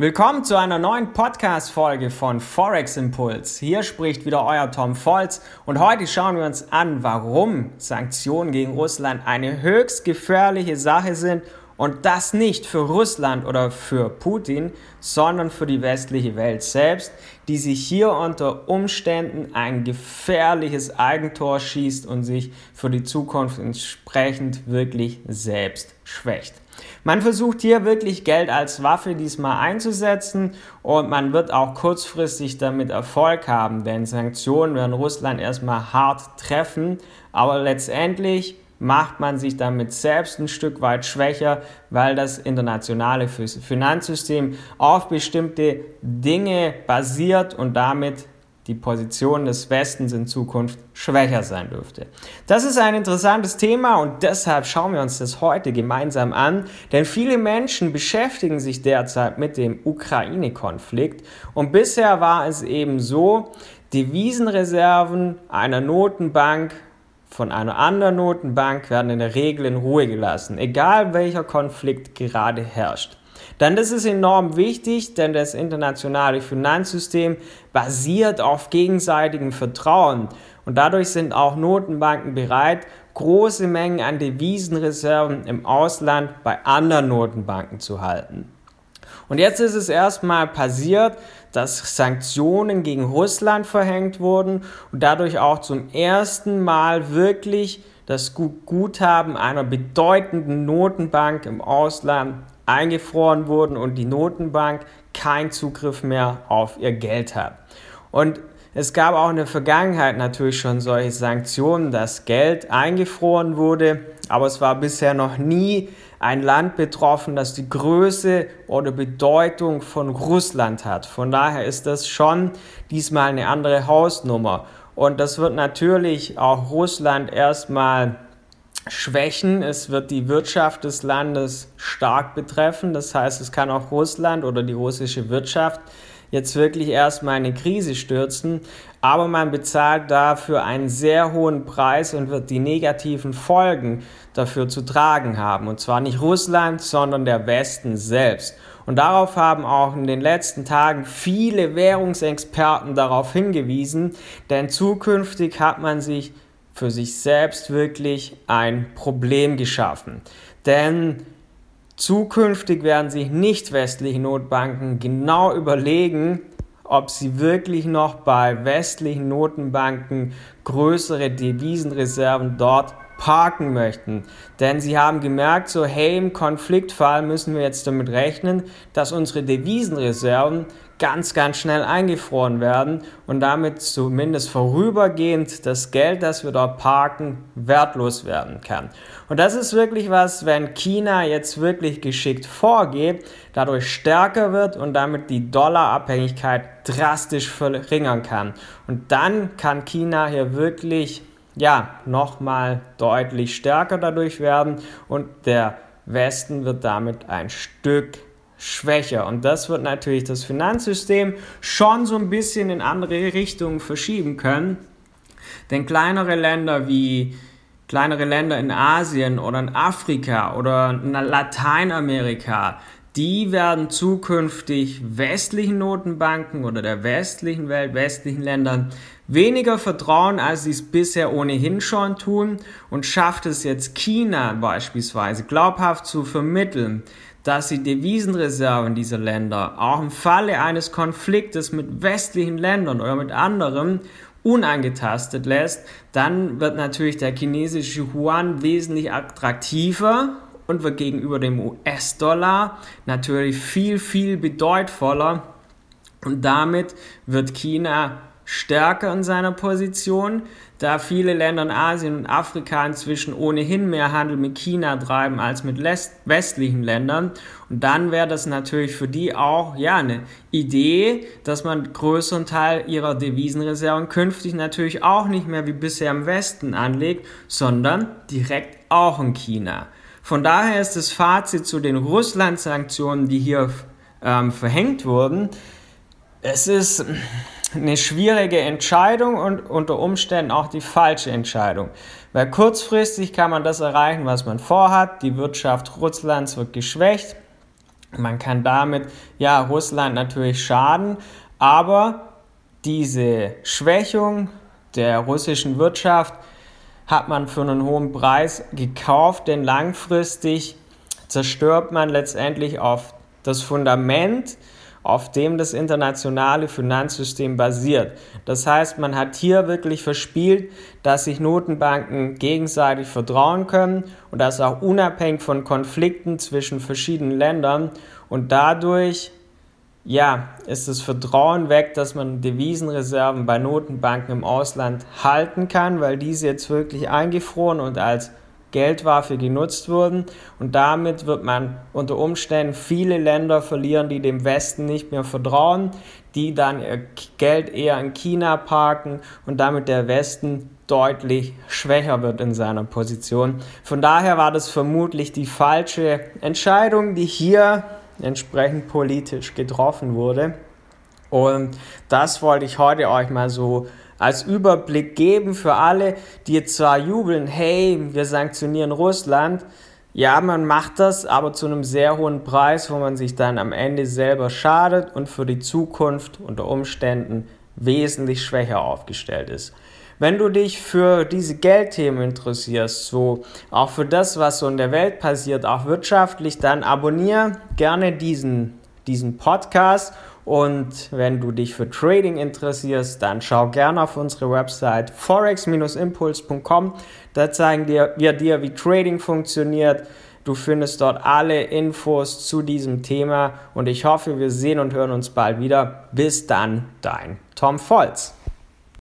Willkommen zu einer neuen Podcast-Folge von Forex Impuls. Hier spricht wieder euer Tom Volz und heute schauen wir uns an, warum Sanktionen gegen Russland eine höchst gefährliche Sache sind und das nicht für Russland oder für Putin, sondern für die westliche Welt selbst, die sich hier unter Umständen ein gefährliches Eigentor schießt und sich für die Zukunft entsprechend wirklich selbst schwächt. Man versucht hier wirklich Geld als Waffe diesmal einzusetzen und man wird auch kurzfristig damit Erfolg haben, denn Sanktionen werden Russland erstmal hart treffen, aber letztendlich macht man sich damit selbst ein Stück weit schwächer, weil das internationale Finanzsystem auf bestimmte Dinge basiert und damit die Position des Westens in Zukunft schwächer sein dürfte. Das ist ein interessantes Thema und deshalb schauen wir uns das heute gemeinsam an, denn viele Menschen beschäftigen sich derzeit mit dem Ukraine-Konflikt und bisher war es eben so, Devisenreserven einer Notenbank von einer anderen Notenbank werden in der Regel in Ruhe gelassen, egal welcher Konflikt gerade herrscht. Denn das ist enorm wichtig, denn das internationale Finanzsystem basiert auf gegenseitigem Vertrauen. Und dadurch sind auch Notenbanken bereit, große Mengen an Devisenreserven im Ausland bei anderen Notenbanken zu halten. Und jetzt ist es erstmal passiert, dass Sanktionen gegen Russland verhängt wurden und dadurch auch zum ersten Mal wirklich das Guthaben einer bedeutenden Notenbank im Ausland eingefroren wurden und die Notenbank keinen Zugriff mehr auf ihr Geld hat. Und es gab auch in der Vergangenheit natürlich schon solche Sanktionen, dass Geld eingefroren wurde, aber es war bisher noch nie ein Land betroffen, das die Größe oder Bedeutung von Russland hat. Von daher ist das schon diesmal eine andere Hausnummer. Und das wird natürlich auch Russland erstmal schwächen. Es wird die Wirtschaft des Landes stark betreffen. Das heißt, es kann auch Russland oder die russische Wirtschaft jetzt wirklich erstmal eine Krise stürzen. Aber man bezahlt dafür einen sehr hohen Preis und wird die negativen Folgen dafür zu tragen haben. Und zwar nicht Russland, sondern der Westen selbst. Und darauf haben auch in den letzten Tagen viele Währungsexperten darauf hingewiesen, denn zukünftig hat man sich für sich selbst wirklich ein Problem geschaffen. Denn zukünftig werden sich nicht westliche Notbanken genau überlegen, ob sie wirklich noch bei westlichen Notenbanken größere Devisenreserven dort parken möchten. Denn sie haben gemerkt, so hey, im Konfliktfall müssen wir jetzt damit rechnen, dass unsere Devisenreserven ganz, ganz schnell eingefroren werden und damit zumindest vorübergehend das Geld, das wir dort parken, wertlos werden kann. Und das ist wirklich was, wenn China jetzt wirklich geschickt vorgeht, dadurch stärker wird und damit die Dollarabhängigkeit drastisch verringern kann. Und dann kann China hier wirklich ja, nochmal deutlich stärker dadurch werden und der Westen wird damit ein Stück schwächer. Und das wird natürlich das Finanzsystem schon so ein bisschen in andere Richtungen verschieben können. Denn kleinere Länder wie kleinere Länder in Asien oder in Afrika oder in Lateinamerika, die werden zukünftig westlichen Notenbanken oder der westlichen Welt, westlichen Ländern weniger vertrauen, als sie es bisher ohnehin schon tun und schafft es jetzt China beispielsweise glaubhaft zu vermitteln, dass sie Devisenreserven dieser Länder auch im Falle eines Konfliktes mit westlichen Ländern oder mit anderen unangetastet lässt, dann wird natürlich der chinesische Yuan wesentlich attraktiver und wird gegenüber dem US-Dollar natürlich viel, viel bedeutvoller. Und damit wird China stärker in seiner Position, da viele Länder in Asien und Afrika inzwischen ohnehin mehr Handel mit China treiben als mit westlichen Ländern. Und dann wäre das natürlich für die auch ja eine Idee, dass man größeren Teil ihrer Devisenreserven künftig natürlich auch nicht mehr wie bisher im Westen anlegt, sondern direkt auch in China. Von daher ist das Fazit zu den Russland-Sanktionen, die hier ähm, verhängt wurden, es ist eine schwierige Entscheidung und unter Umständen auch die falsche Entscheidung. Weil kurzfristig kann man das erreichen, was man vorhat. Die Wirtschaft Russlands wird geschwächt. Man kann damit ja Russland natürlich schaden, aber diese Schwächung der russischen Wirtschaft hat man für einen hohen Preis gekauft, denn langfristig zerstört man letztendlich auf das Fundament, auf dem das internationale Finanzsystem basiert. Das heißt, man hat hier wirklich verspielt, dass sich Notenbanken gegenseitig vertrauen können und das auch unabhängig von Konflikten zwischen verschiedenen Ländern und dadurch ja, ist das Vertrauen weg, dass man Devisenreserven bei Notenbanken im Ausland halten kann, weil diese jetzt wirklich eingefroren und als Geldwaffe genutzt wurden. Und damit wird man unter Umständen viele Länder verlieren, die dem Westen nicht mehr vertrauen, die dann ihr Geld eher in China parken und damit der Westen deutlich schwächer wird in seiner Position. Von daher war das vermutlich die falsche Entscheidung, die hier entsprechend politisch getroffen wurde. Und das wollte ich heute euch mal so als Überblick geben für alle, die zwar jubeln, hey, wir sanktionieren Russland. Ja, man macht das, aber zu einem sehr hohen Preis, wo man sich dann am Ende selber schadet und für die Zukunft unter Umständen wesentlich schwächer aufgestellt ist. Wenn du dich für diese Geldthemen interessierst, so auch für das, was so in der Welt passiert, auch wirtschaftlich, dann abonniere gerne diesen, diesen Podcast. Und wenn du dich für Trading interessierst, dann schau gerne auf unsere Website forex-impuls.com. Da zeigen wir dir, wie Trading funktioniert. Du findest dort alle Infos zu diesem Thema und ich hoffe, wir sehen und hören uns bald wieder. Bis dann, dein Tom Volz.